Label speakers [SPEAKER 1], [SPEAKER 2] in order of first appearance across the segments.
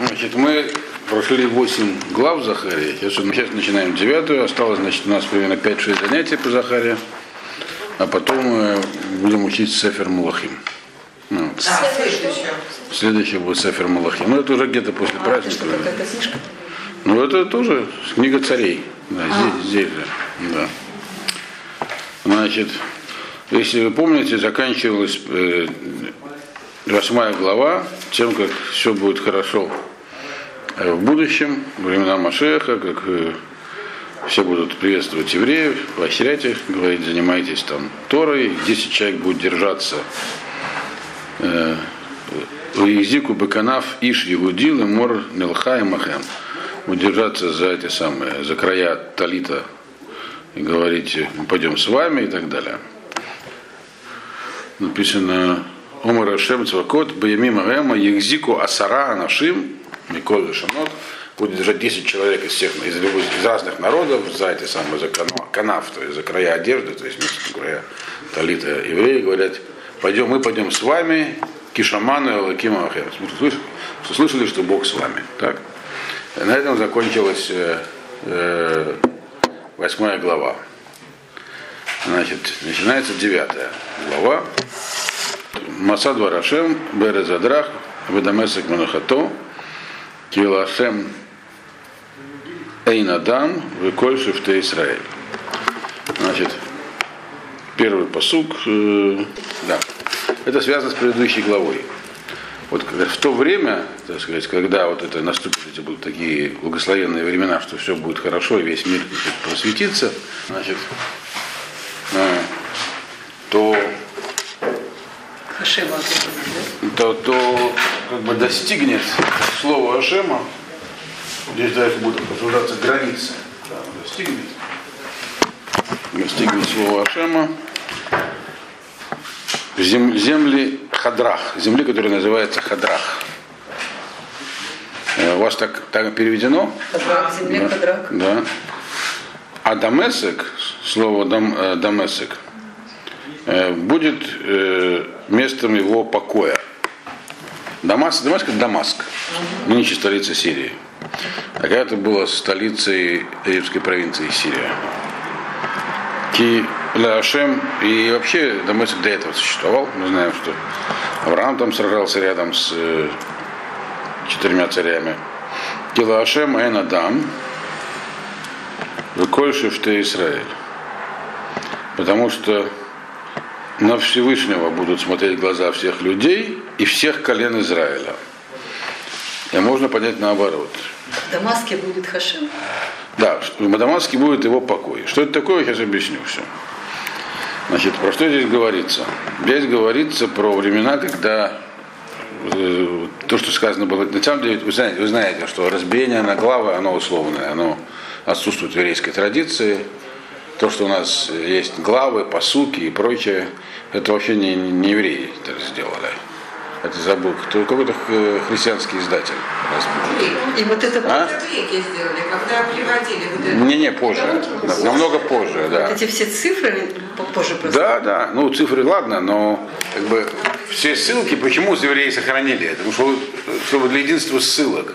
[SPEAKER 1] Значит, мы прошли 8 глав Захарии. Сейчас, начинаем девятую. Осталось, значит, у нас примерно 5-6 занятий по Захаре. А потом мы будем учить Сефер Малахим. Ну,
[SPEAKER 2] А, следующее.
[SPEAKER 1] следующий будет Сефер Малахим. Ну, это уже где-то после
[SPEAKER 3] А,
[SPEAKER 1] праздника.
[SPEAKER 3] что, какая-то книжка?
[SPEAKER 1] Ну, это тоже книга царей. Да, здесь, здесь же. Да. Значит, если вы помните, заканчивалась э, восьмая глава тем, как все будет хорошо э, в будущем, во времена Машеха, как э, все будут приветствовать евреев, поощрять их, говорить, занимайтесь там Торой, 10 человек будет держаться э, Езику Баканав Иш Егудил и Мор Нелха и Махем. Удержаться за эти самые, за края Талита и говорить, мы пойдем с вами и так далее. Написано Омар Ашем Цвакот Баями Магема Егзику Асара Анашим Миколь Шанот будет держать 10 человек из всех из, любых- из разных народов за эти самые за канав, то есть за края одежды, то есть вместо края талита евреи говорят, пойдем, мы пойдем с вами, Кишаману и Лакима Ахем. Слышали, что Бог с вами. Так? На этом закончилась э, э, восьмая глава. Значит, начинается девятая глава. Масад Варашем, Березадрах, Ведамесек Манахато, Килашем Эйнадам, Виколь Шифте Израиль. Значит, первый посук, э, да, это связано с предыдущей главой. Вот в то время, так сказать, когда вот это наступят эти будут такие благословенные времена, что все будет хорошо и весь мир просветится, значит, э, то
[SPEAKER 3] Хашема.
[SPEAKER 1] то, то как бы достигнет слово Ашема, здесь дальше будут обсуждаться границы, да, достигнет, достигнет слово Ашема, зем- земли Хадрах, земли, которая называется Хадрах. Э, У вас так, так переведено?
[SPEAKER 3] Хадрак, земля, хадрак.
[SPEAKER 1] Да. А Дамесек, слово дам, э, Дамесек, будет э, местом его покоя. Дамаск, Дамаск это Дамаск, нынче столица Сирии. А когда-то была столицей египетской провинции Сирия. Ки Ляшем, и вообще Дамаск до этого существовал. Мы знаем, что Авраам там сражался рядом с э, четырьмя царями. Килашем Эн Адам, Выколь Шифте Израиль. Потому что на Всевышнего будут смотреть глаза всех людей и всех колен Израиля. И можно понять наоборот.
[SPEAKER 3] В Дамаске будет Хашем.
[SPEAKER 1] Да, в Дамаске будет его покой. Что это такое, я сейчас объясню все. Значит, про что здесь говорится? Здесь говорится про времена, когда э, то, что сказано было, на самом деле, вы знаете, вы знаете, что разбиение на главы, оно условное, оно отсутствует в еврейской традиции. То, что у нас есть главы, посуки и прочее, это вообще не, не евреи это сделали. Это забыл, кто, какой-то э, христианский издатель разбил.
[SPEAKER 3] И вот это
[SPEAKER 1] А?
[SPEAKER 2] Греки сделали, когда приводили вот это.
[SPEAKER 1] Не-не, позже, на- намного позже, да.
[SPEAKER 3] вот эти все цифры позже просто.
[SPEAKER 1] Да, да, ну цифры ладно, но как бы все ссылки, почему евреи сохранили это? Потому что чтобы для единства ссылок.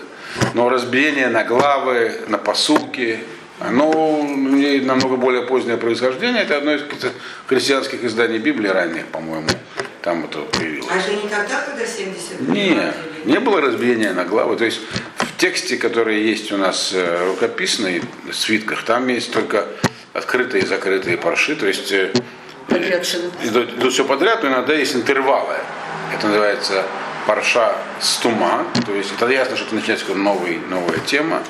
[SPEAKER 1] Но разбиение на главы, на посылки, оно имеет намного более позднее происхождение. Это одно из христианских изданий Библии ранних, по-моему, там это появилось.
[SPEAKER 2] А же не тогда, когда 70
[SPEAKER 1] Не, не было разбиения на главы. То есть в тексте, который есть у нас э, рукописный, в свитках, там есть только открытые и закрытые парши. То есть э,
[SPEAKER 3] Подряд
[SPEAKER 1] идут, идут все подряд, но иногда есть интервалы. Это называется парша стума. То есть это ясно, что это начинается новый, новая тема.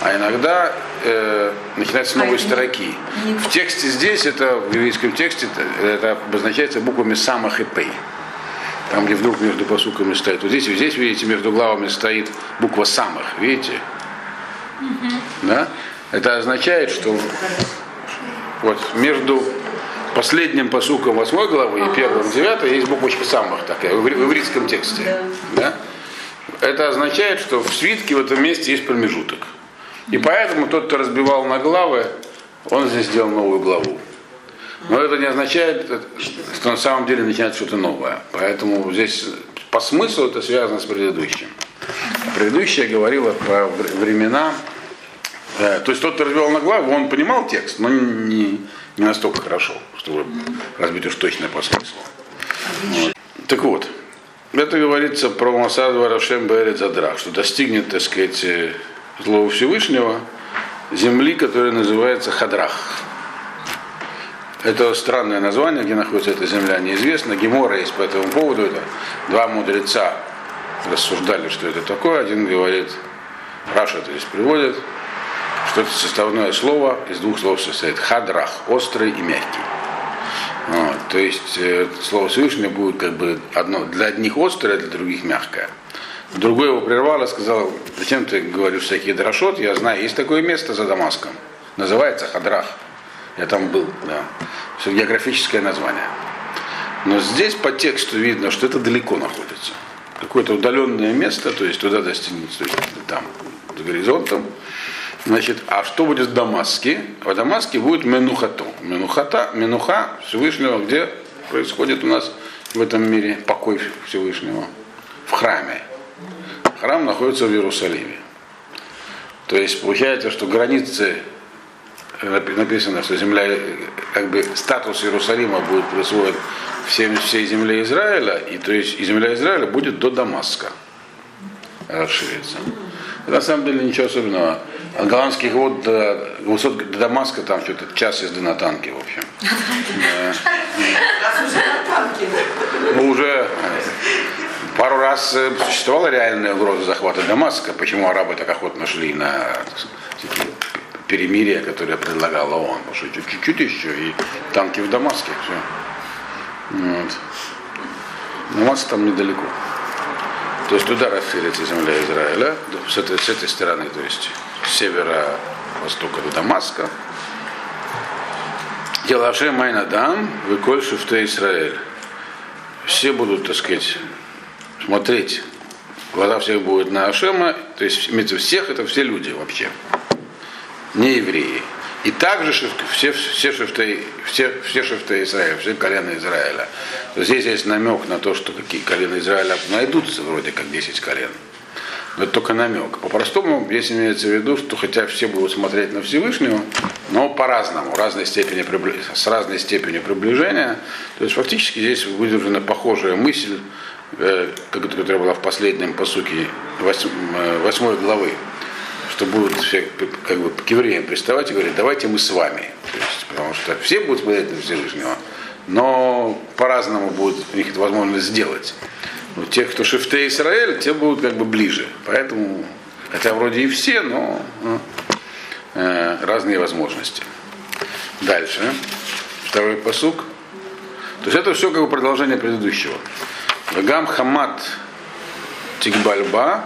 [SPEAKER 1] А иногда э, начинаются новые
[SPEAKER 3] А,
[SPEAKER 1] строки.
[SPEAKER 3] не-
[SPEAKER 1] В тексте здесь, это в еврейском тексте, это, это обозначается буквами самых и пей. Там, где вдруг между посуками стоит. Вот здесь, здесь, видите, между главами стоит буква самых, видите? Да? Это означает, что вот между последним посуком восьмой главы и первым девятой есть буквочка самых такая, в ивритском тексте. Да? Это означает, что в свитке в этом месте есть промежуток. И поэтому тот, кто разбивал на главы, он здесь сделал новую главу. Но это не означает, что на самом деле начинается что-то новое. Поэтому здесь по смыслу это связано с предыдущим. Предыдущая говорила про вр- времена, э, то есть тот, кто развел на главу, он понимал текст, но не, не настолько хорошо, чтобы разбить уж точно по смыслу. Вот. Так вот, это говорится про Масад Варашем Берет Задрах, что достигнет, так сказать, злого Всевышнего земли, которая называется Хадрах. Это странное название, где находится эта земля, неизвестно. Гемора есть по этому поводу. Это два мудреца рассуждали, что это такое. Один говорит, Раша то есть приводит, что составное слово из двух слов состоит. Хадрах, острый и мягкий. Вот, то есть э, слово Всевышнего будет как бы одно для одних острое, для других мягкое. Другой его прервал и сказал, зачем ты говоришь всякие дрошот, я знаю, есть такое место за Дамаском, называется Хадрах. Я там был, да. Все географическое название. Но здесь по тексту видно, что это далеко находится. Какое-то удаленное место, то есть туда есть там, с горизонтом. Значит, а что будет в Дамаске? В Дамаске будет Менухато. Менухата, Менуха Всевышнего, где происходит у нас в этом мире покой Всевышнего? В храме. Храм находится в Иерусалиме. То есть получается, что границы написано, что земля, как бы статус Иерусалима будет присвоен всем, всей земле Израиля, и то есть и земля Израиля будет до Дамаска расширится. Это на самом деле ничего особенного. От голландских вод до, высот до Дамаска там что-то час езды на танке, в общем.
[SPEAKER 2] Танке.
[SPEAKER 1] Ну, уже пару раз э, существовала реальная угроза захвата Дамаска. Почему арабы так охотно шли на такие перемирия, которые предлагала ООН. Потому что чуть-чуть еще и танки в Дамаске. Все. Вот. Дамаск там недалеко. То есть туда расширится земля Израиля, с этой, с этой стороны, то есть с севера-востока до Дамаска. Елаше Майнадам, Виколь Шифте Израиль. Все будут, так сказать, смотреть. Глаза всех будут на Ашема, то есть имеется всех, это все люди вообще, не евреи. И также все, все шифты, все, все шифты Израиля, все колена Израиля. Здесь есть намек на то, что какие колена Израиля найдутся, вроде как 10 колен. Это только намек. По-простому здесь имеется в виду, что хотя все будут смотреть на Всевышнего, но по-разному, разной степени, с разной степенью приближения. То есть фактически здесь выдержана похожая мысль, э, которая была в последнем посуке восьмой главы, что будут все как бы к евреям приставать и говорить, давайте мы с вами. То есть, потому что все будут смотреть на Всевышнего, но по-разному будет у них это возможность сделать. Но те, кто шифте Израиль, те будут как бы ближе. Поэтому, хотя вроде и все, но ну, э, разные возможности. Дальше. Второй посук. То есть это все как бы продолжение предыдущего. Гам Хамат Тикбальба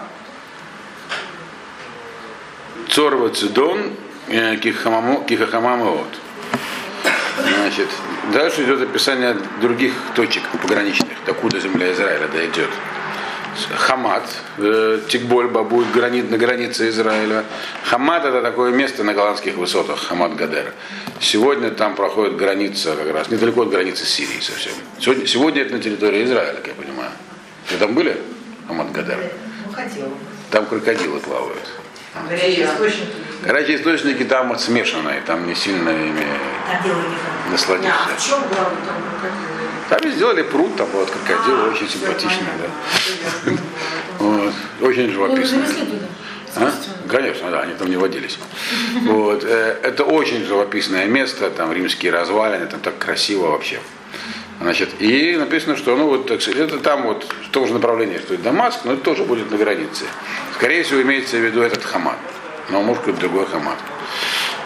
[SPEAKER 1] Цорва Цидон Кихахамамот. Значит, дальше идет описание других точек пограничных, докуда земля Израиля дойдет. Хамат, э, Тикбольба будет гранит, на границе Израиля. Хамат это такое место на голландских высотах, Хамат Гадер. Сегодня там проходит граница как раз, недалеко от границы Сирии совсем. Сегодня, сегодня это на территории Израиля, как я понимаю. Вы там были? Хамат Гадер? Там крокодилы плавают.
[SPEAKER 2] Горячие источники.
[SPEAKER 1] Горячие источники там вот смешанные, там не сильно ими
[SPEAKER 2] там.
[SPEAKER 1] насладишься.
[SPEAKER 2] А в чем главное там крокодилы?
[SPEAKER 1] Там сделали пруд, там вот крокодил, очень симпатичный, да. Вот. Очень живописный. А? Конечно, да, они там не водились. Вот. э, Это очень живописное место, там римские развалины, там так красиво вообще. Значит, и написано, что ну вот это там вот в том же направлении, что и Дамаск, но это тоже будет на границе. Скорее всего, имеется в виду этот Хамат. Но может быть другой Хамат.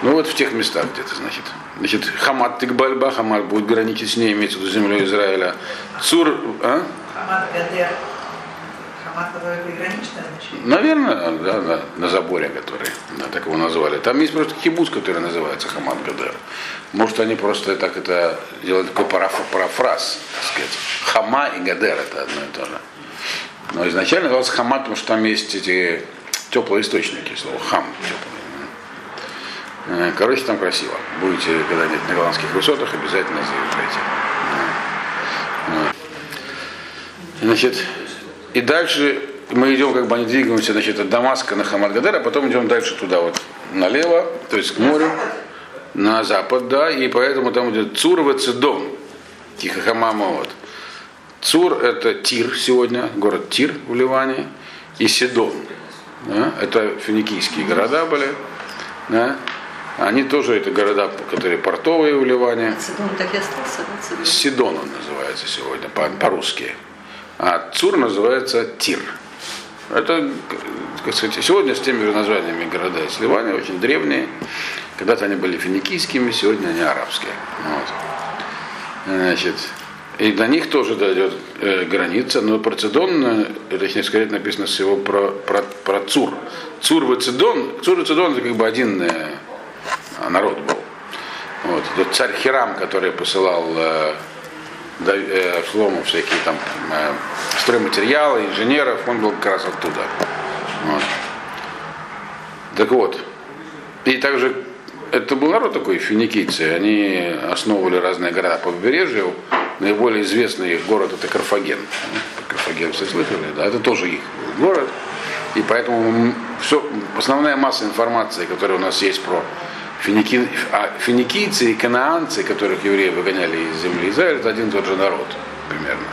[SPEAKER 1] Ну вот в тех местах где-то, значит. Значит, Хамат Тикбальба, Хамат будет граничить с ней, имеется в виду землей Израиля. Цур, а?
[SPEAKER 2] Хамат Гадер. Хамат.
[SPEAKER 1] Наверное, да, да, на заборе, который, да, так его назвали. Там есть просто кибуц, который называется Хамад Гадер. Может, они просто так это делают такой параф- парафраз, так сказать. Хама и Гадер это одно и то же. Но изначально назывался Хамат, потому что там есть эти теплые источники, слово хам теплый. Э, Короче, там красиво. Будете когда-нибудь на голландских высотах, обязательно заезжайте. Значит, и дальше мы идем, как бы они двигаемся, значит, от Дамаска на Хамадгадер, а потом идем дальше туда вот налево, то есть к морю, на запад, да, и поэтому там идет Цур Цидон, Тихохамама вот. Цур это Тир сегодня, город Тир в Ливане, и Сидон. Да, это финикийские города были. Да. Они тоже это города, которые портовые в Ливане.
[SPEAKER 3] Цидон так и остался, да?
[SPEAKER 1] Сидон он называется сегодня по- по-русски. А Цур называется Тир. Это, как сказать, сегодня с теми же названиями города из Ливана, очень древние. Когда-то они были финикийскими, сегодня они арабские. Вот. Значит, и до них тоже дойдет э, граница, но про Цидон, э, точнее сказать, написано всего про, про, про Цур. Цур и Цидон, Цур и Цидон это как бы один э, народ был. Вот. Тот царь Хирам, который посылал э, э, Шлому всякие там э, стройматериалы, инженеров, он был как раз оттуда. Вот. Так вот, и также это был народ такой, финикийцы, они основывали разные города по побережью. Наиболее известный их город это Карфаген. Карфаген все слышали, да, это тоже их город. И поэтому все, основная масса информации, которая у нас есть про а финикийцы и канаанцы, которых евреи выгоняли из земли Израиля, это один и тот же народ примерно.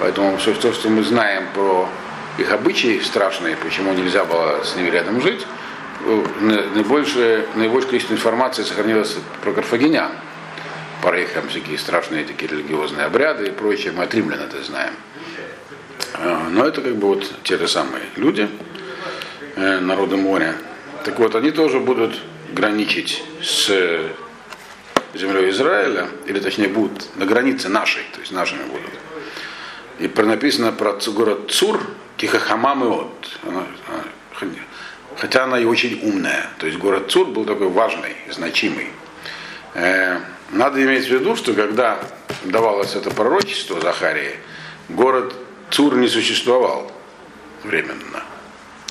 [SPEAKER 1] Поэтому все то, что мы знаем про их обычаи страшные, почему нельзя было с ними рядом жить, э, на- наибольшее, наибольшее количество информации сохранилось про карфагенян. Про их там всякие страшные такие религиозные обряды и прочее. Мы от римлян это знаем. Э, Но это как бы вот те же самые люди, э, народы моря. Так вот, они тоже будут граничить с землей Израиля, или точнее будут на границе нашей, то есть нашими будут. И написано про город Цур, Кихахамам и от. Хотя она и очень умная. То есть город Цур был такой важный, значимый. Э, Надо иметь в виду, что когда давалось это пророчество Захарии, город Цур не существовал временно.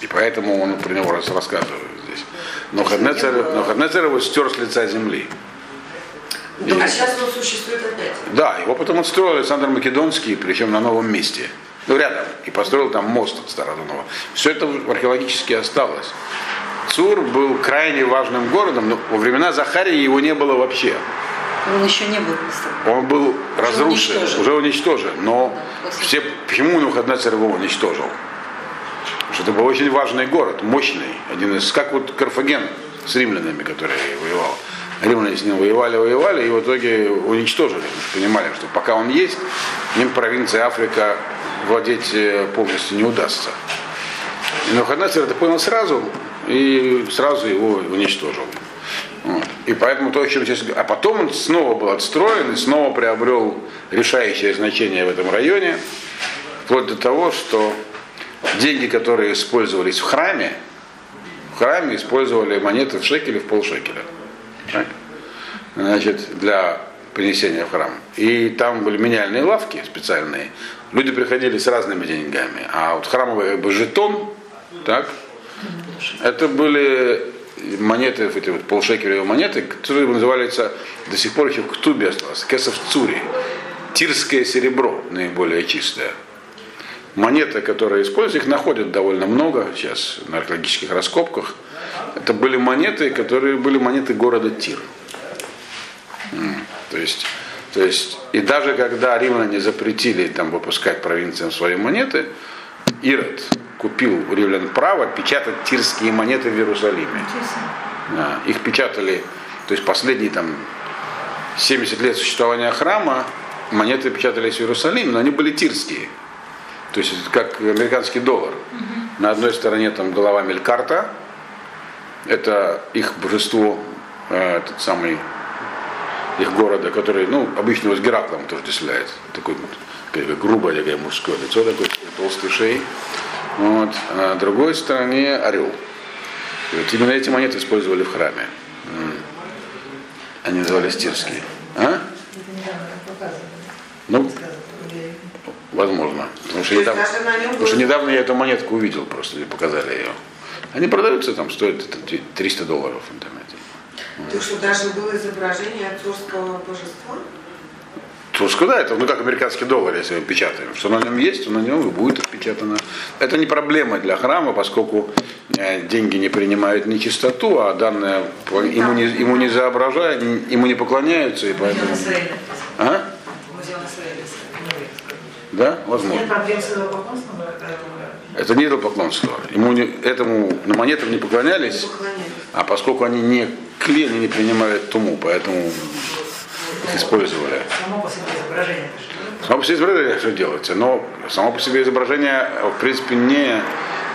[SPEAKER 1] И поэтому он про него рассказывает здесь. Но Хаднецер, но Хаднецер его стер с лица земли.
[SPEAKER 2] А сейчас он существует опять.
[SPEAKER 1] Да, его потом отстроил Александр Македонский, причем на новом месте. Ну, рядом. И построил там мост от Стародонова. Все это археологически осталось. Цур был крайне важным городом, но во времена Захарии его не было вообще.
[SPEAKER 3] Он еще не был построен.
[SPEAKER 1] Он был разрушен,
[SPEAKER 3] уничтожен.
[SPEAKER 1] уже уничтожен. Но все, почему Навуходоносор его уничтожил? Что это был очень важный город, мощный. Один из, как вот Карфаген с римлянами, который воевал. Римляне с ним воевали, воевали, и в итоге уничтожили. Понимали, что пока он есть, им провинция Африка владеть э, полностью не удастся. И Навуходоносор это понял сразу, и сразу его уничтожил. Вот. И поэтому то, о чем сейчас. А потом он снова был отстроен и снова приобрел решающее значение в этом районе, вплоть до того, что деньги, которые использовались в храме, в храме использовали монеты в шекеле в полшекеля. Значит, для принесения в храм. И там были меняльные лавки специальные. Люди приходили с разными деньгами. А вот храмовый как бы жетон, так, это были монеты, эти вот полшекелевые монеты, которые называются, до сих пор еще в Ктубе осталось, кесов цури. Тирское серебро, наиболее чистое. Монеты, которые используют, их находят довольно много сейчас на археологических раскопках. Это были монеты, которые были монеты города Тир. То есть, то есть, и даже когда римляне запретили там выпускать провинциям свои монеты, Ирод купил у римлян право печатать тирские монеты в Иерусалиме. Да, их печатали, то есть последние там 70 лет существования храма, монеты печатались в Иерусалиме, но они были тирские. То есть как американский доллар. На одной стороне там голова Мелькарта, это их божество, э, этот самый их города, который, ну, обычно его с Гераклом отождествляет. Такой такое грубое такое мужское лицо, такой толстый шеи. Вот. А на другой стороне орел. И вот именно эти монеты использовали в храме. Они назывались тирские. А? Ну, возможно. Потому что, недавно, потому что недавно я эту монетку увидел просто, и показали ее. Они продаются, там стоят это 300 долларов в интернете.
[SPEAKER 2] Так что даже было изображение отцовского божества?
[SPEAKER 1] Тушка, да, это ну как американский доллар, если мы печатаем. Что на нем есть, то на нем и будет отпечатано. Это не проблема для храма, поскольку э, деньги не принимают не чистоту, а данное ему не, ему не заображают, ему не поклоняются, и поэтому. А? Да, возможно.
[SPEAKER 2] Нет проблем с идолопоклонством, но это
[SPEAKER 1] не идолопоклонство. Ему не, этому на монетам не поклонялись, а поскольку они не клей, они не принимают туму, поэтому их использовали.
[SPEAKER 2] Само по себе изображение.
[SPEAKER 1] Само по себе изображение что делается, но само по себе изображение, в принципе, не,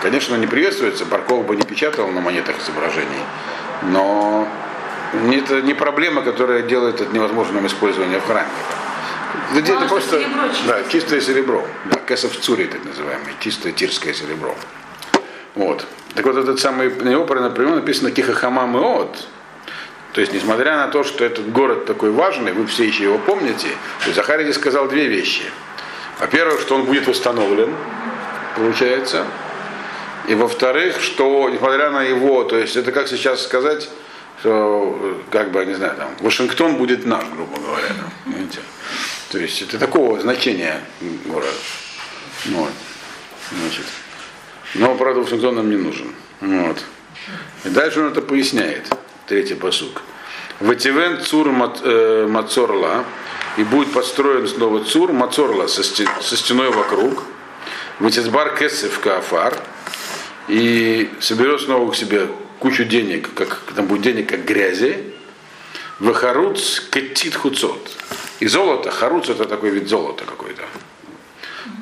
[SPEAKER 1] конечно, не приветствуется. Барков бы не печатал на монетах изображений, но это не проблема, которая делает это невозможным использование в храме. Это, это
[SPEAKER 2] Ну, а что
[SPEAKER 1] просто
[SPEAKER 2] серебро чистое?
[SPEAKER 1] да, чистое серебро, да, кесов цури, так называемый, чистое тирское серебро. Вот. Так вот, этот самый, на него, например, написано Кихахамам и От. То есть, несмотря на то, что этот город такой важный, вы все еще его помните, то есть Захарий здесь сказал две вещи. Во-первых, что он будет восстановлен, получается. И во-вторых, что, несмотря на его, то есть это как сейчас сказать, что, э, как бы, не знаю, там, Вашингтон будет наш, грубо говоря. там, понимаете? То есть это такого значения город. Вот. Значит. Но, правда, Вашингтон нам не нужен. Вот. И дальше он это поясняет. Третий посук. Вативен цур э, мацорла, и будет построен снова цур мацорла со, сте- со стеной вокруг. Ватизбар кесев каафар, и соберет снова к себе кучу денег, как там будет денег как грязи. Вахаруц катит хуцот. И золото, харуц это такой вид золота какой-то.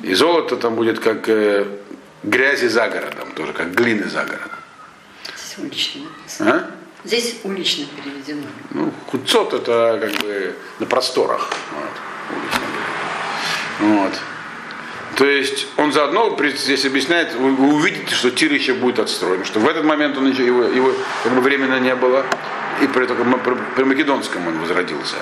[SPEAKER 1] И золото там будет как э, грязи за городом, тоже как глины за городом.
[SPEAKER 3] Здесь улично.
[SPEAKER 1] А?
[SPEAKER 3] Здесь улично переведено.
[SPEAKER 1] Ну, хуцот это как бы на просторах. Вот, вот. То есть он заодно здесь объясняет, вы, вы увидите, что Тир еще будет отстроен, что в этот момент он еще, его, его как бы временно не было, и при, только при, при Македонском он возродился.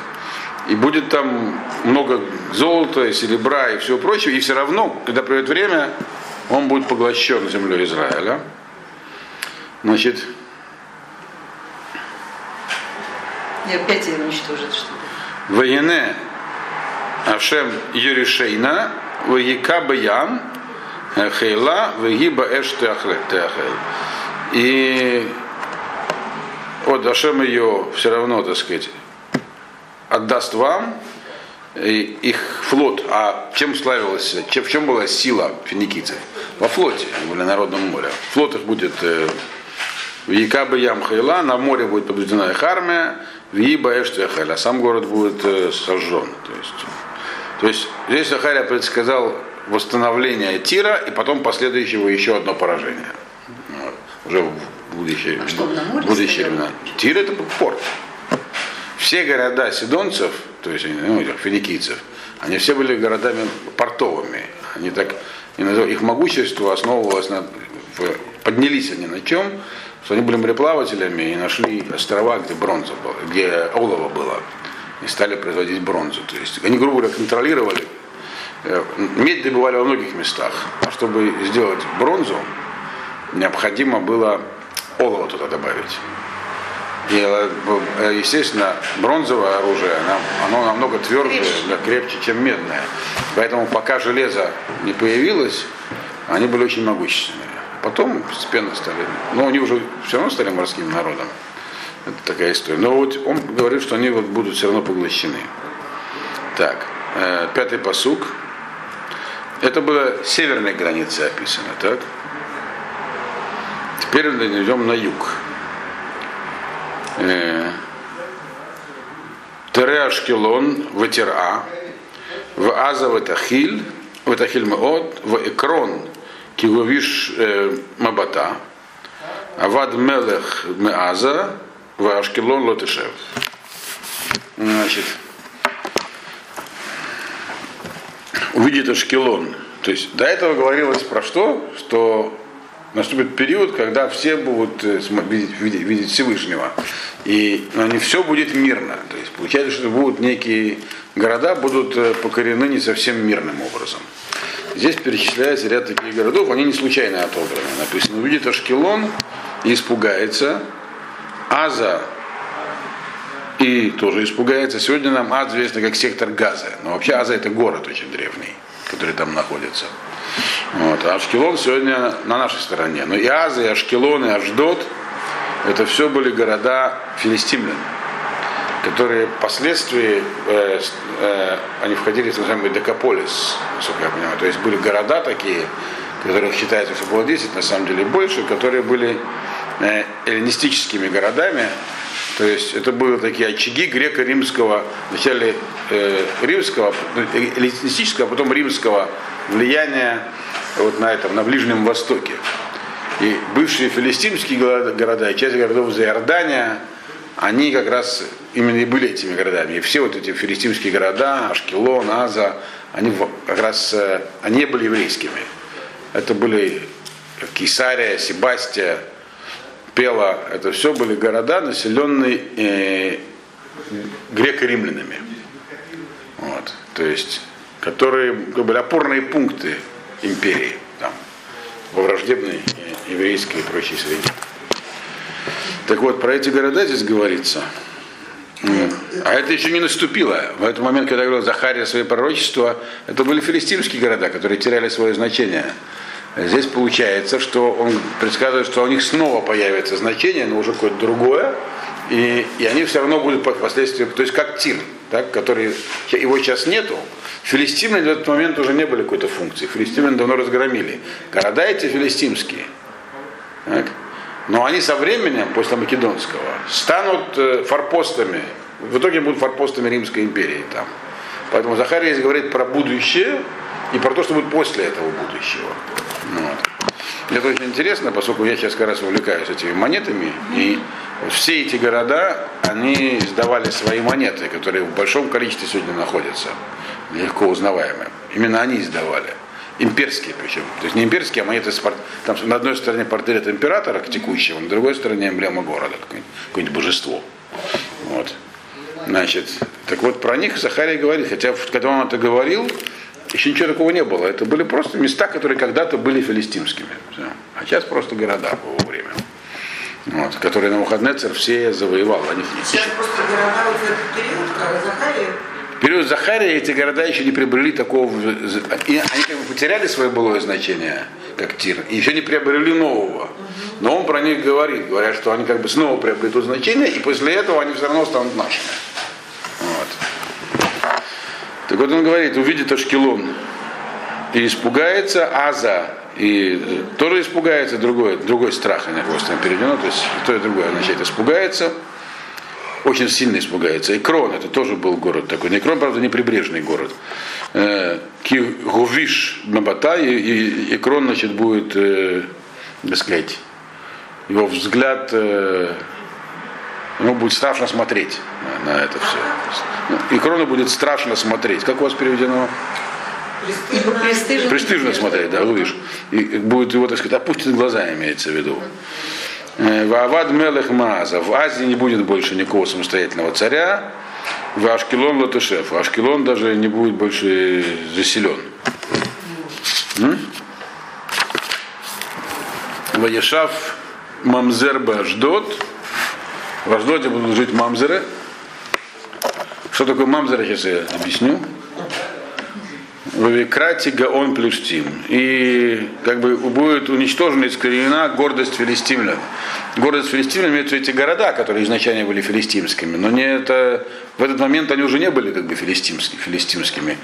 [SPEAKER 1] И будет там много золота, и серебра и всего прочего, и все равно, когда придет время, он будет поглощен землей Израиля. Значит,
[SPEAKER 3] И опять ее уничтожит что-то.
[SPEAKER 1] Ваене Ашем Юришейна, Ваека Баям, Хейла, Вегиба Эш. И вот Ашем ее все равно, так сказать, отдаст вам и их флот. А чем славилась, чем, в чем была сила финикийцев? Во флоте, на Народном море. Флот их будет э, в Якабы Ям Хайла, на море будет побеждена их армия, в Иба Эштехаль, а сам город будет э, сожжен. То есть, то есть здесь Захария предсказал восстановление Тира и потом последующего еще одно поражение. Вот. Уже в будущее,
[SPEAKER 3] А что,
[SPEAKER 1] в будущее времена. Тир это порт. Все города сидонцев, то есть ну, этих финикийцев, они все были городами портовыми. Они так, их могущество основывалось на, поднялись они на чем? Что они были мореплавателями и нашли острова, где бронза была, где олово было, и стали производить бронзу. То есть они, грубо говоря, контролировали. Э, Медь добывали во многих местах. А чтобы сделать бронзу, необходимо было олово туда добавить. И, э, естественно, бронзовое оружие, оно, намного тверже, крепче, чем медное. Поэтому пока железо не появилось, они были очень могущественные. Потом постепенно стали, но они уже все равно стали морским народом. Это такая история. Но вот он говорит, что они вот будут все равно поглощены. Так, э, пятый посук. Это была северная граница описана, так? Теперь мы идем на юг. Э, Тере Ашкелон, Ветера, в Аза Ветахиль, Ветахиль Меот, в Экрон, Киговиш э, Мабата, Авад Мелех Меаза, в Ашкелон Лотешев. Значит, увидит Ашкелон. То есть до этого говорилось про что? Что наступит период, когда все будут э, видеть, видеть, видеть Всевышнего. И но не все будет мирно. То есть получается, что будут некие города будут э, покорены не совсем мирным образом. Здесь перечисляется ряд таких городов, они не случайно отобраны. Написано, увидит Ашкелон и испугается. Аза и тоже испугается. Сегодня нам Ад известно как сектор Газа. Но вообще Аза это город очень древний, который там находится. Вот. А Ашкелон сегодня на нашей стороне. Но и Аза, и Ашкелон, и Аждот это все были города филистимлян, которые впоследствии э, э, они входили в называемый Декаполис, насколько я понимаю. То есть были города такие, которых считается, что было 10, на самом деле больше, которые были э, эллинистическими городами, то есть это были такие очаги греко-римского, вначале э, римского, ну, эллинистического, а потом римского влияния вот на этом, на Ближнем Востоке. И бывшие филистимские города и часть городов за Иордания, они как раз именно и были этими городами. И все вот эти филистимские города, Ашкелон, Аза, они как раз э, они были еврейскими. Это были Кесария, Себастия, Пела, это все были города, населенные э, греко-римлянами. Вот. То есть, которые были опорные пункты империи там, во враждебной еврейской и прочей среде. Так вот, про эти города здесь говорится. А это еще не наступило. В этот момент, когда говорил Захария свои пророчества, это были филистимские города, которые теряли свое значение. Здесь получается, что он предсказывает, что у них снова появится значение, но уже какое-то другое, и, и они все равно будут впоследствии, то есть как Тир, так, который, его сейчас нету, Филистимляне в этот момент уже не были какой-то функции. Филистимляне давно разгромили. Города эти филистимские. Так? Но они со временем, после Македонского, станут э, форпостами. В итоге будут форпостами Римской империи там. Поэтому Захария здесь говорит про будущее и про то, что будет после этого будущего. Вот. Это очень интересно, поскольку я сейчас как раз увлекаюсь этими монетами, и все эти города, они сдавали свои монеты, которые в большом количестве сегодня находятся, легко узнаваемые. Именно они издавали. Имперские причем. То есть не имперские, а монеты с Там на одной стороне портрет императора текущего, на другой стороне эмблема города, какое-нибудь, какое божество. Вот. Значит, так вот про них Захарий говорит, хотя когда он это говорил, еще ничего такого не было. Это были просто места, которые когда-то были филистимскими. Все. А сейчас просто города в его время. Вот, которые на Навуходнецер все завоевал. Они...
[SPEAKER 2] Сейчас просто города вот в этот период, как Захария,
[SPEAKER 1] в период Захария эти города еще не приобрели такого... И они как бы потеряли свое былое значение, как Тир, и еще не приобрели нового. Но он про них говорит. Говорят, что они как бы снова приобретут значение, и после этого они все равно станут нашими. Так вот он говорит, увидит Ашкелон и испугается Аза, и тоже испугается другой, другой страх, на просто переведено, то есть то и другое означает испугается, очень сильно испугается. И Крон, это тоже был город такой. Не Крон, правда, не прибрежный город. Э, Киговиш Мабата, и, и Крон, значит, будет, э, так сказать, его взгляд э, ему будет страшно смотреть на, на это все. Ну, и крону будет страшно смотреть. Как у вас переведено?
[SPEAKER 2] Престижно,
[SPEAKER 3] Престижно.
[SPEAKER 1] Престижно смотреть, да, увидишь. И будет его, так сказать, опустить глаза, имеется в виду. Э, Ваавад Мелех Мааза. В Азии не будет больше никакого самостоятельного царя. В Ашкелон Латышев. Ашкелон даже не будет больше заселен. Ваешав Мамзер Баждот. В Аждоте будут жить мамзеры. Что такое мамзеры, сейчас я объясню. В Викрате Гаон Плюштим. И как бы будет уничтожена искоренена гордость филистимлян. Гордость филистимлян имеются эти города, которые изначально были филистимскими. Но не это, в этот момент они уже не были как бы филистимскими. филистимскими.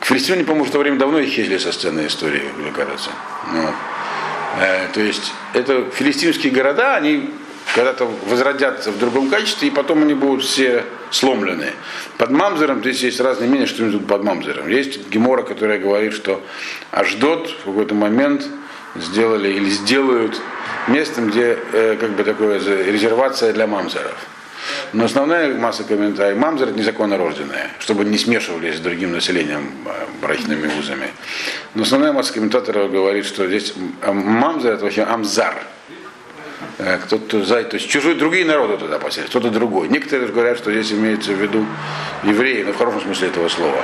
[SPEAKER 1] Филистимляне, по-моему, в то время давно исчезли со сцены истории, мне кажется. Вот. Э, то есть это филистимские города, они когда-то возродятся в другом качестве, и потом они будут все сломлены. Под мамзером, здесь есть разные мнения, что тут под мамзером. Есть Гемора, которая говорит, что Аждот в какой-то момент сделали или сделают местом, где э, как бы такое резервация для мамзеров. Но основная масса комментариев, мамзер это незаконно рожденные, чтобы не смешивались с другим населением э, брачными узами. Но основная масса комментаторов говорит, что здесь мамзер это вообще амзар, кто-то за, то есть чужие другие народы туда поселят, кто-то другой. Некоторые говорят, что здесь имеется в виду евреи, но в хорошем смысле этого слова,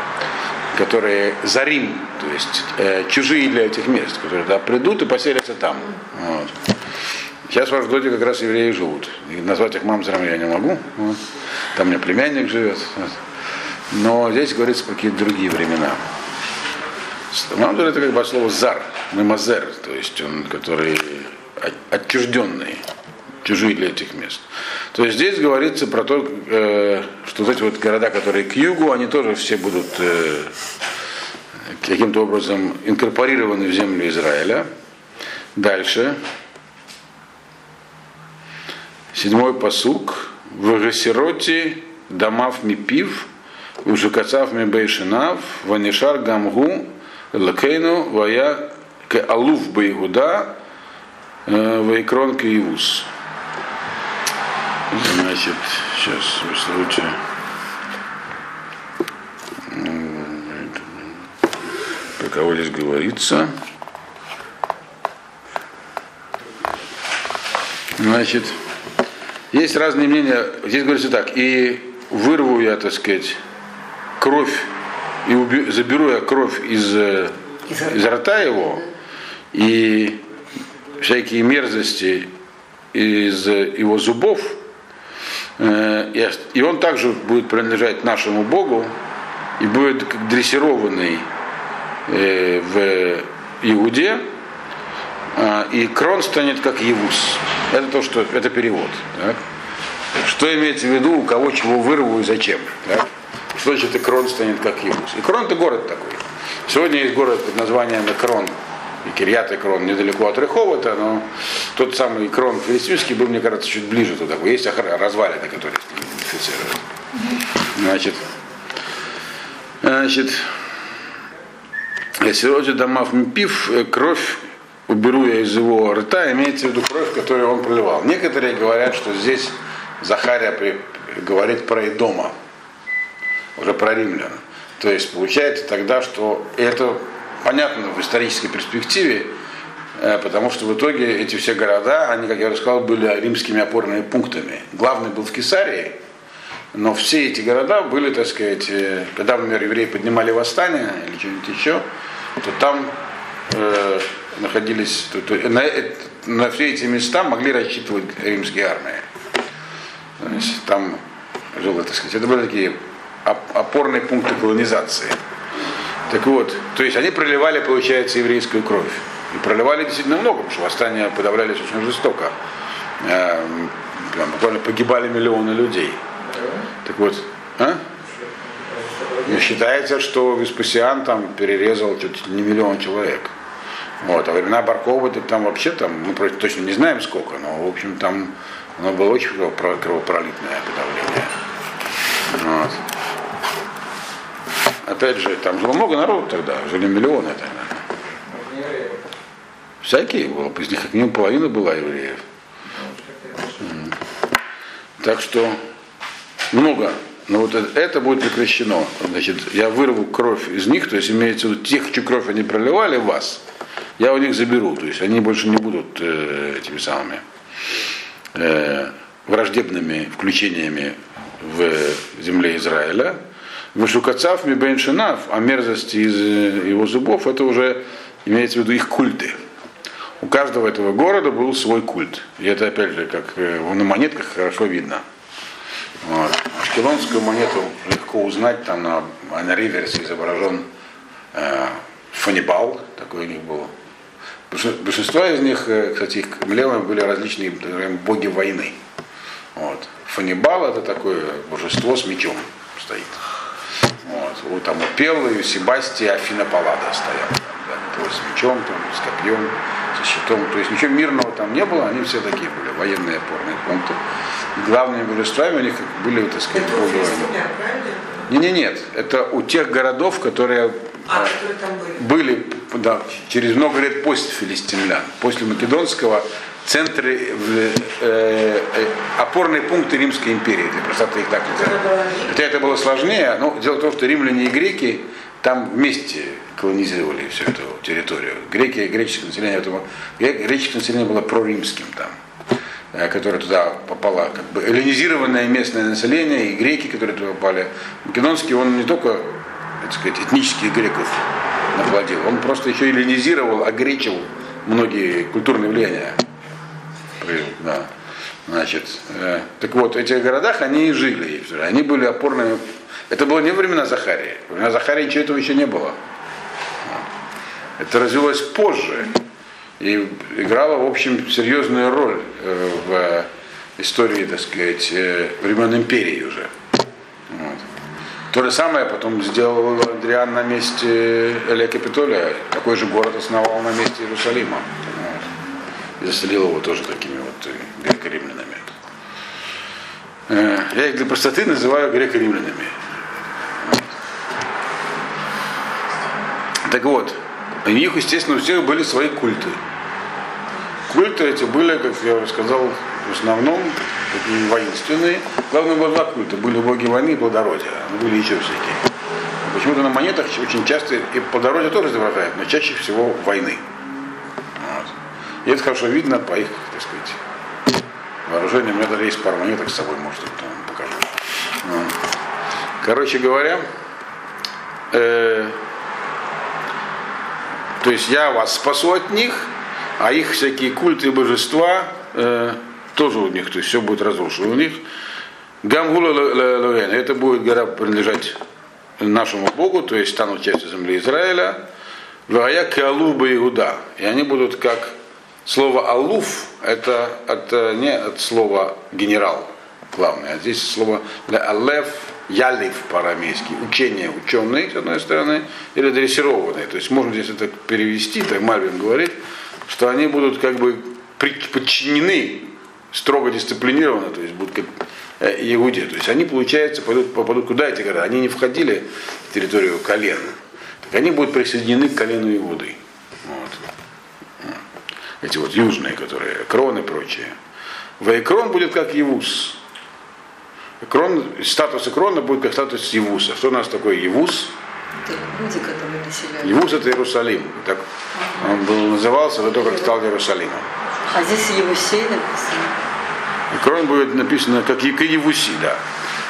[SPEAKER 1] которые за Рим, то есть э, чужие для этих мест, которые туда придут и поселятся там. Вот. Сейчас в Ашдоде как раз евреи живут. И назвать их мамзером я не могу. Вот. Там у меня племянник живет. Вот. Но здесь говорится про какие-то другие времена. Мамзер это как бы от слова зар, мемазер, то есть он, который отчужденный, чужие для этих мест. То есть здесь говорится про то, э, что вот эти вот города, которые к югу, они тоже все будут э, каким-то образом инкорпорированы в землю Израиля. Дальше. Седьмой посук. В Гасероте Дамав Мипив, в Жукацав Мибейшинав, Ванишар Гамгу, Лакейну, Вая к Алуф Бейгуда, Вайкрон Киевус. Значит, сейчас случай. Про кого здесь говорится? Значит, есть разные мнения. Здесь говорится так, и вырву я, так сказать, кровь, и уби, заберу я кровь из, из рта его, и всякие мерзости из его зубов, и он также будет принадлежать нашему Богу и будет дрессированный в Иуде, и крон станет как Евус. Это то, что это перевод. Так? Что имеется в виду, у кого чего вырву и зачем? Так? Что значит Икрон станет как Евус? Икрон это город такой. Сегодня есть город под названием Икрон. И Кирьят Икрон недалеко от Реховата, но тот самый Икрон филистимский был, мне кажется, чуть ближе туда. Есть развалины, которые идентифицируют. Значит, значит, если роди домов пив, кровь уберу я из его рта, имеется в виду кровь, которую он проливал. Некоторые говорят, что здесь Захария при, говорит про Идома, уже про римлян. То есть получается тогда, что это понятно в исторической перспективе, э, потому что в итоге эти все города, они, как я уже сказал, были римскими опорными пунктами. Главный был в Кесарии, но все эти города были, так сказать, э, когда, например, евреи поднимали восстание или что-нибудь еще, то там э, находились, то, то, на, на все эти места могли рассчитывать римские армии. То есть там жило, так сказать, это были такие опорные пункты колонизации. Так вот, то есть они проливали, получается, еврейскую кровь. И проливали действительно много, потому что восстания подавлялись очень жестоко. Э, буквально погибали миллионы людей. Так вот, а? И считается, что Веспасиан там перерезал чуть не миллион человек. Вот, а времена Баркова там вообще там, мы точно не знаем сколько, но в общем там оно было очень кровопролитное подавление. Вот. Опять же, там жило много народу тогда, жили миллионы тогда. Всякие было, из них как минимум половина была евреев. Так что много. Но вот это будет прекращено. Значит, я вырву кровь из них, то есть имеется в виду тех, чью кровь они проливали, вас, я у них заберу. То есть они больше не будут э, этими самыми э, враждебными включениями в земле Израиля. Вышукацав Мибен Шинав, а мерзости из э, его зубов, это уже имеется в виду их культы. У каждого этого города был свой культ. И это, опять же, как э, на монетках хорошо видно. Вот. Ашкелонскую монету легко узнать, там на, на реверсе изображен э, фанибал, такой у них был. Большинство из них, э, кстати, их эмблемы были различные боги войны. Вот. Фанибал это такое божество с мечом стоит. Вот. вот там у Пеллы, у Себастия, Афина Паллада стоят. Там, да, с мечом, там, с копьем, со щитом. То есть ничего мирного там не было, они все такие были, военные опорные пункты. И главными божествами у них были, так сказать. Не, не, нет. Это у тех городов, которые
[SPEAKER 2] а,
[SPEAKER 1] были, были да, через много лет после филистимлян, после Македонского центры, э, э, опорные пункты Римской империи, для простоты их так называют. Хотя это было сложнее, но дело в том, что римляне и греки там вместе колонизировали всю эту территорию. Греки, греческое население, этого, греческое население было проримским там э, которое туда попало, как бы эллинизированное местное население, и греки, которые туда попали. Македонский, он не только, так сказать, этнических греков наплодил, он просто еще эллинизировал, огречил многие культурные влияния произвел. Да. Значит, э, так вот, в этих городах они и жили. Они были опорными. Это было не времена Захарии. Во времена Захарии ничего этого еще не было. Это развилось позже и играло, в общем, серьезную роль э, в истории, так сказать, э, времен империи уже. Вот. То же самое потом сделал Адриан на месте Эля Капитолия. Такой же город основал на месте Иерусалима. И заселил его тоже такими вот э, греко-римлянами. Я их для простоты называю греко-римлянами. Так вот, у них, естественно, у всех были свои культы. Культы эти были, как я уже сказал, в основном такие воинственные. Главное было два культа. Были боги войны и плодородия. Но были еще всякие. Почему-то на монетах очень часто и плодородие тоже изображают, но чаще всего войны. И это хорошо видно по их, так сказать, вооружению. У меня даже есть пару монеток с собой, может, потом покажу. Вот. Короче говоря, э, то есть я вас спасу от них, а их всякие культы и божества э, тоже у них, то есть все будет разрушено у них. Гамгула Луэн, это будет гора принадлежать нашему Богу, то есть станут частью земли Израиля. Вая Калуба Иуда. И они будут как слово Алуф, это, это не от слова генерал главное, а здесь слово Алеф, Ялив по-арамейски, учение ученый, с одной стороны, или дрессированный. То есть можно здесь это перевести, так Мальвин говорит, что они будут как бы подчинены, строго дисциплинированы, то есть будут как э, Иуде. То есть они, получается, пойдут, попадут куда эти города? Они не входили в территорию колена. Так они будут присоединены к колену Иуды. Эти вот южные, которые, кроны и прочие. Вайкрон будет как Евус. Крон, статус Крона будет как статус Евуса. Что у нас такое Евус?
[SPEAKER 3] Это люди, которые населяют.
[SPEAKER 1] Евус это Иерусалим. Так он был, назывался до того, как стал Иерусалимом.
[SPEAKER 3] А здесь Евусей написано.
[SPEAKER 1] Крон будет написано как Евуси, да.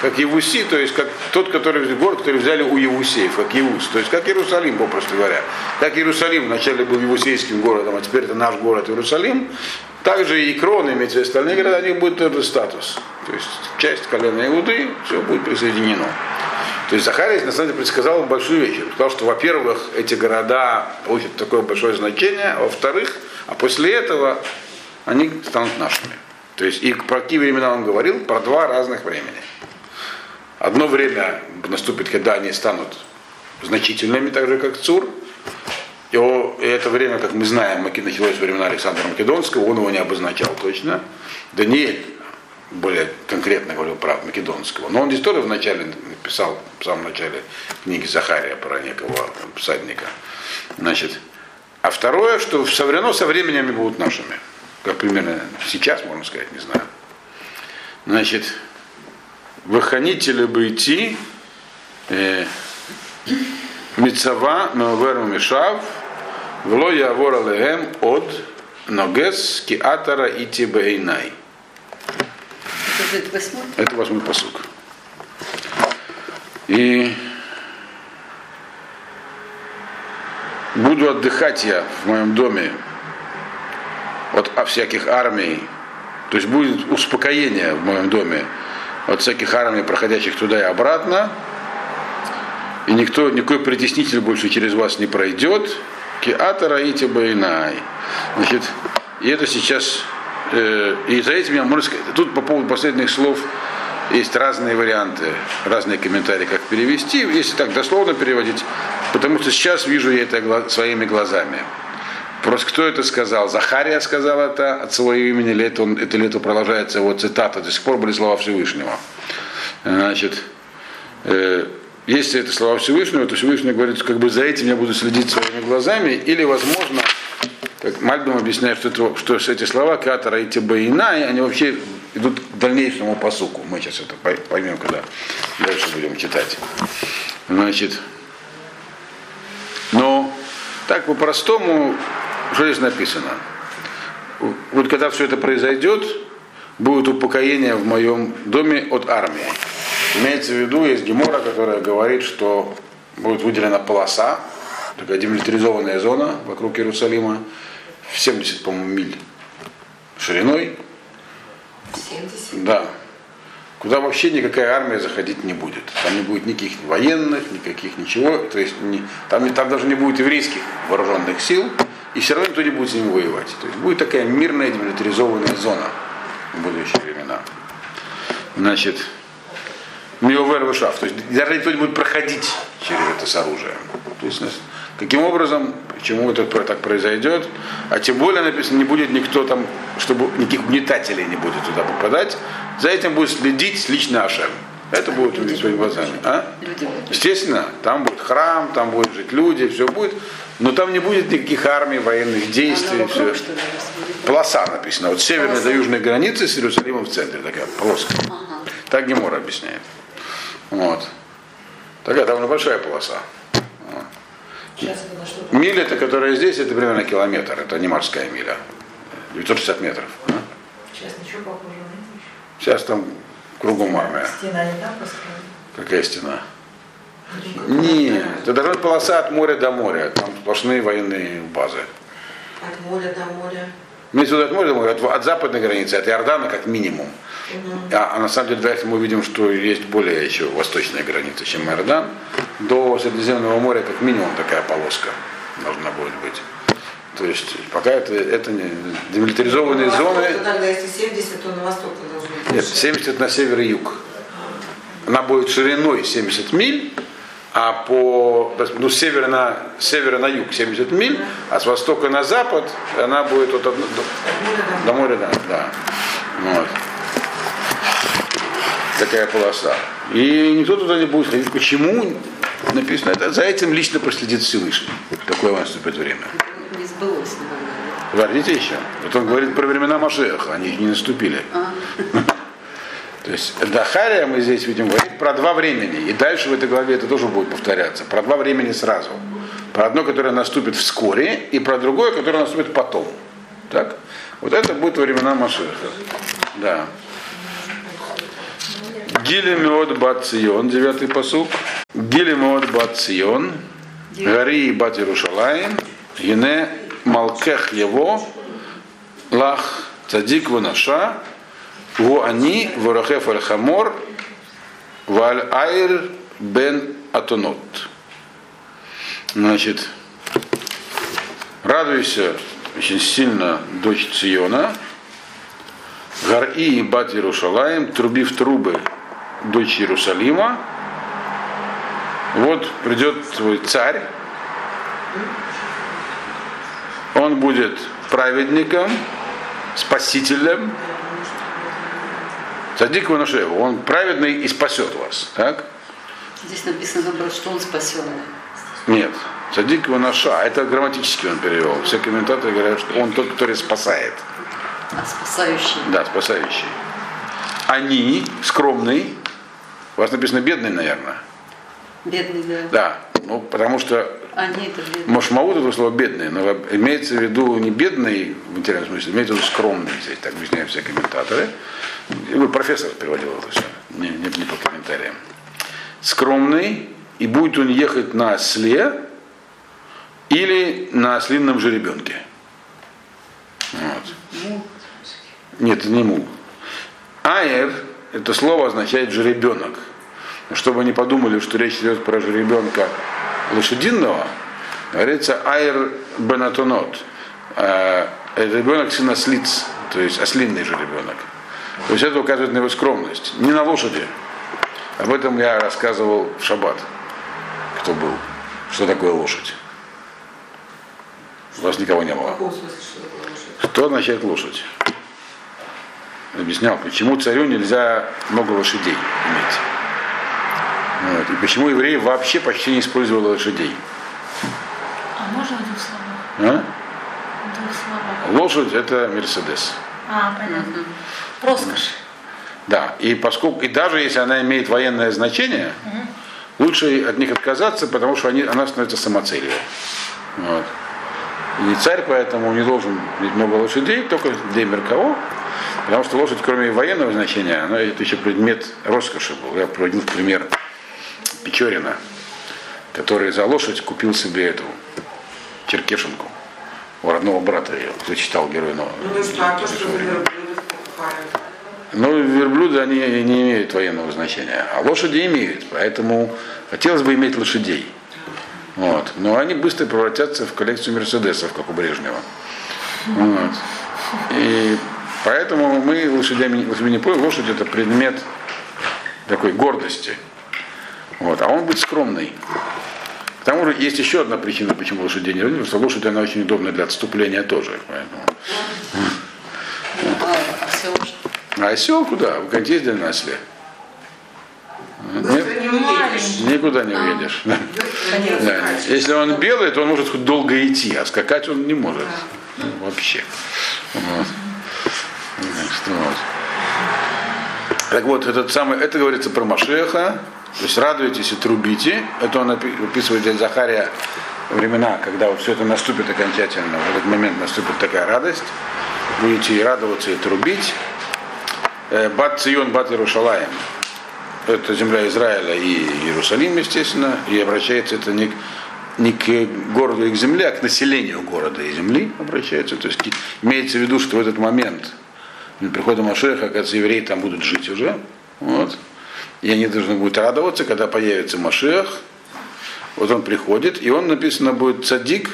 [SPEAKER 1] Как Евуси, то есть как тот, который город, который взяли у Евусеев, как Евус. То есть как Иерусалим, попросту говоря. Как Иерусалим вначале был Евусейским городом, а теперь это наш город Иерусалим. Также и Крон, имеется остальные города, у них будет тот же статус. То есть часть колена Иуды, все будет присоединено. То есть Захарий на самом деле предсказал большую вещь. Он сказал, что, во-первых, эти города получат такое большое значение, а во-вторых, а после этого они станут нашими. То есть и про какие времена он говорил? Про два разных времени. Одно время наступит, когда они станут значительными, так же как Цур. И это время, как мы знаем, началось времена Александра Македонского, он его не обозначал точно. Даниэль более конкретно говорил про Македонского. Но он здесь тоже вначале написал, в самом начале книги Захария про некого всадника. Значит, а второе, что все равно со временем будут нашими. Как примерно сейчас, можно сказать, не знаю. Значит, выхонители бы идти э, Мицава Меоверу Мишав Вло Явора Леем от Ногес Киатара и Тибейнай.
[SPEAKER 3] Это восьмой?
[SPEAKER 1] Это восьмой посук. И буду отдыхать я в моем доме от всяких армий, то есть будет успокоение в моем доме от всяких армий, проходящих туда и обратно, и никто, никакой притеснитель больше через вас не пройдет, киатара и тибайнай. Значит, и это сейчас, э, и за этим я можно сказать, тут по поводу последних слов есть разные варианты, разные комментарии, как перевести, если так дословно переводить, потому что сейчас вижу я это своими глазами. Просто кто это сказал? Захария сказал это от своего имени, это, он, это, или это продолжается его цитата, до сих пор были слова Всевышнего. Значит, э, если это слова Всевышнего, то Всевышний говорит, как бы за этим я буду следить своими глазами, или, возможно, как Мальбим объясняет, что, это, что эти слова Катара и Тибаина, они вообще идут к дальнейшему посуку. Мы сейчас это поймем, когда дальше будем читать. Значит, но так по-простому что здесь написано? Вот когда все это произойдет, будет упокоение в моем доме от армии. Имеется в виду, есть Гемора, которая говорит, что будет выделена полоса, такая демилитаризованная зона вокруг Иерусалима, в 70, по-моему, миль шириной.
[SPEAKER 2] 70.
[SPEAKER 1] Да. Куда вообще никакая армия заходить не будет. Там не будет никаких военных, никаких ничего. То есть не, там, там даже не будет еврейских вооруженных сил, и все равно никто не будет с ними воевать. То есть будет такая мирная демилитаризованная зона в будущие времена. Значит, Миовер Вышав. То есть даже никто не будет проходить через это с оружием. То есть, каким образом, почему это так произойдет, а тем более написано, не будет никто там, чтобы никаких угнетателей не будет туда попадать, за этим будет следить лично Ашем. Это будет увидеть своими глазами. А? Естественно, там будет храм, там будут жить люди, все будет. Но там не будет никаких армий, военных действий. Все.
[SPEAKER 3] вокруг, разбудит?
[SPEAKER 1] Полоса написано. Вот северной
[SPEAKER 3] Полоса.
[SPEAKER 1] до южной границы с Иерусалимом в центре такая плоская.
[SPEAKER 3] Ага.
[SPEAKER 1] Так Гемор объясняет. Вот. Такая довольно большая полоса. Миля, это, которая здесь, это примерно километр. Это не морская миля. 960 метров. а?
[SPEAKER 2] Сейчас ничего похожего нет.
[SPEAKER 1] Сейчас там кругом армия.
[SPEAKER 2] Стена не там построена.
[SPEAKER 1] Какая стена? Нет, это быть полоса от моря до моря. Там сплошные военные базы.
[SPEAKER 2] От моря до моря.
[SPEAKER 1] Имеется в виду от моря до моря, от, от западной границы, от Иордана как минимум. А, а на самом деле, дальше мы увидим, что есть более еще восточная граница, чем Иордан. До Средиземного моря как минимум такая полоска должна будет быть. То есть пока это, это не демилитаризованные
[SPEAKER 2] На восток,
[SPEAKER 1] зоны.
[SPEAKER 2] то Тогда если 70, то на восток.
[SPEAKER 1] Нет,
[SPEAKER 2] больше.
[SPEAKER 1] 70 на север и юг. Она будет шириной 70 миль, а по ну, с севера на, с севера на юг 70 миль, а с востока на запад она будет от одно- до,
[SPEAKER 2] до
[SPEAKER 1] моря, да. да. Вот. Такая полоса. И никто туда не будет ходить. Почему? Написано, это, за этим лично проследит Всевышний. Такое наступит время.
[SPEAKER 3] Не сбылось, наверное.
[SPEAKER 1] Подождите еще. Вот он говорит про времена Машеха, они не наступили.
[SPEAKER 3] А,
[SPEAKER 1] То есть Дахария мы здесь видим говорит про два времени. И дальше в этой главе это тоже будет повторяться. Про два времени сразу. Про одно, которое наступит вскоре, и про другое, которое наступит потом. Так? Вот это будет времена Машеха. Да. Гилемиот бат Цион, девятый посук. Гилемиот бат Цион, Гари и бат Гине Малкех его, Лах Цадик Ванаша, Во они Ворахеф аль Хамор, Валь Айр бен Атонот. Значит, радуйся очень сильно дочь Циона, Гар-И и Бат Иерушалаем, труби в трубы дочь Иерусалима. Вот придет твой царь, он будет праведником, спасителем, Садик Ванушеву, он праведный и спасет вас. Так?
[SPEAKER 3] здесь написано, что он спасенный.
[SPEAKER 1] Нет. Садик Ванаша, это грамматически он перевел. Все комментаторы говорят, что он тот, который спасает.
[SPEAKER 3] А спасающий.
[SPEAKER 1] Да, спасающий. Они, скромный, у вас написано бедный, наверное.
[SPEAKER 3] Бедный, да.
[SPEAKER 1] Да. Ну, потому что
[SPEAKER 3] Они это.
[SPEAKER 1] Машмаут это слово бедный, но имеется в виду не бедный в материальном смысле, имеется в виду скромный здесь, так объясняют все комментаторы. Профессор переводил это все, не, не, не по комментариям. Скромный, и будет он ехать на осле или на ослинном жеребенке. Вот. Нет, это не мул. Аэр, это слово означает жеребенок. Но Чтобы не подумали, что речь идет про жеребенка лошадиного, говорится айр бенатонот. Э, Это ребенок сын ослиц, то есть ослинный жеребенок. То есть это указывает на его скромность. Не на лошади. Об этом я рассказывал в шаббат, кто был. Что такое лошадь? У вас никого не было.
[SPEAKER 2] Что
[SPEAKER 1] означает лошадь? Объяснял, почему царю нельзя много лошадей иметь. Вот. И почему евреи вообще почти не использовали лошадей.
[SPEAKER 4] А можно в двух словах?
[SPEAKER 1] А?
[SPEAKER 4] В двух словах.
[SPEAKER 1] Лошадь это Мерседес.
[SPEAKER 4] А, понятно. Роскошь.
[SPEAKER 1] Да, и поскольку, и даже если она имеет военное значение, лучше от них отказаться, потому что они, она становится самоцелью. Вот. И царь поэтому не должен иметь много лошадей, только для Меркао, потому что лошадь, кроме военного значения, она это еще предмет роскоши был. Я приводил пример Печорина, который за лошадь купил себе эту черкешенку у родного брата ее, кто читал герой нового.
[SPEAKER 2] Ну.
[SPEAKER 1] Но верблюды, они не имеют военного значения, а лошади имеют, поэтому хотелось бы иметь лошадей. Вот. Но они быстро превратятся в коллекцию мерседесов, как у Брежнева. Вот. И поэтому мы лошадями, лошадями не поем. Лошадь это предмет такой гордости. Вот. А он будет скромный. К тому же есть еще одна причина, почему лошадей не родили, потому что лошадь она очень удобна для отступления тоже. Поэтому.
[SPEAKER 3] А осел
[SPEAKER 1] куда? Вы как ездили на осле? Нет?
[SPEAKER 2] Не.
[SPEAKER 1] Никуда не уедешь. Да. Если он белый, то он может хоть долго идти, а скакать он не может. Вообще. Вот. Так что вот. Так вот, этот самый, это говорится про Машеха, то есть радуйтесь и трубите. Это он опи- описывает для Захария времена, когда вот все это наступит окончательно, в этот момент наступит такая радость. Будете и радоваться, и трубить. Э, Бат Цион, Бат Иерушалаем. Это земля Израиля и Иерусалим, естественно, и обращается это не к, не к городу и к земле, а к населению города и земли обращается. То есть имеется в виду, что в этот момент при прихода Машеха, оказывается, евреи там будут жить уже. Вот. И они должны будут радоваться, когда появится Машех. Вот он приходит, и он написано будет цадик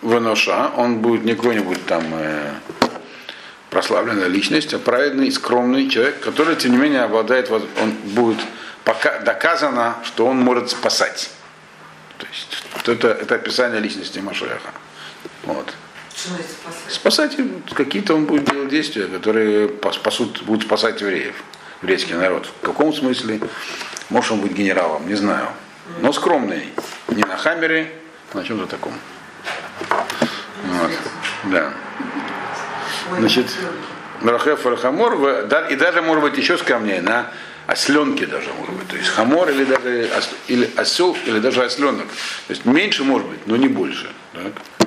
[SPEAKER 1] Ваноша, он будет не какой-нибудь там э, прославленная личность, а праведный, скромный человек, который, тем не менее, обладает, он будет пока, доказано, что он может спасать. То есть вот это, это описание личности Машеха. Вот.
[SPEAKER 2] Спасать?
[SPEAKER 1] Спасать какие-то он будет делать действия, которые спасут, будут спасать евреев, еврейский народ. В каком смысле? Может он быть генералом, не знаю. Но скромный. Не на хаммере, а на чем-то таком. Вот. Да. Значит, Рахеф да- и даже, может быть, еще скромнее, на осленке даже, может быть. То есть хамор или даже или осел, или даже осленок. То есть меньше, может быть, но не больше. Так?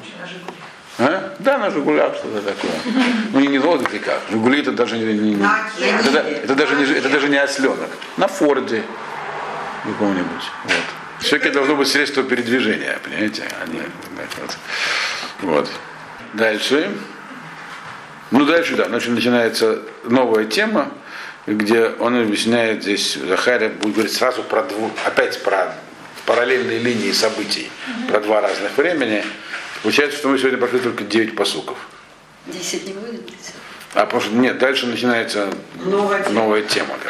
[SPEAKER 2] На.
[SPEAKER 1] А? Да, на Жигулях что-то такое. Ну и не лодки как. Жигули это даже не, не-
[SPEAKER 2] На
[SPEAKER 1] это, это даже не, это даже не осленок. На Форде каком-нибудь. Вот. Все-таки должно быть средство передвижения, понимаете? А не, вот. вот. Дальше. Ну дальше, да, значит, начинается новая тема, где он объясняет здесь, Захария будет говорить сразу про дву, опять про параллельные линии событий, про два разных времени. Получается, что мы сегодня прошли только 9 посуков.
[SPEAKER 3] Десять не будет?
[SPEAKER 1] А потому что нет, дальше начинается
[SPEAKER 2] Новая
[SPEAKER 1] новая тема.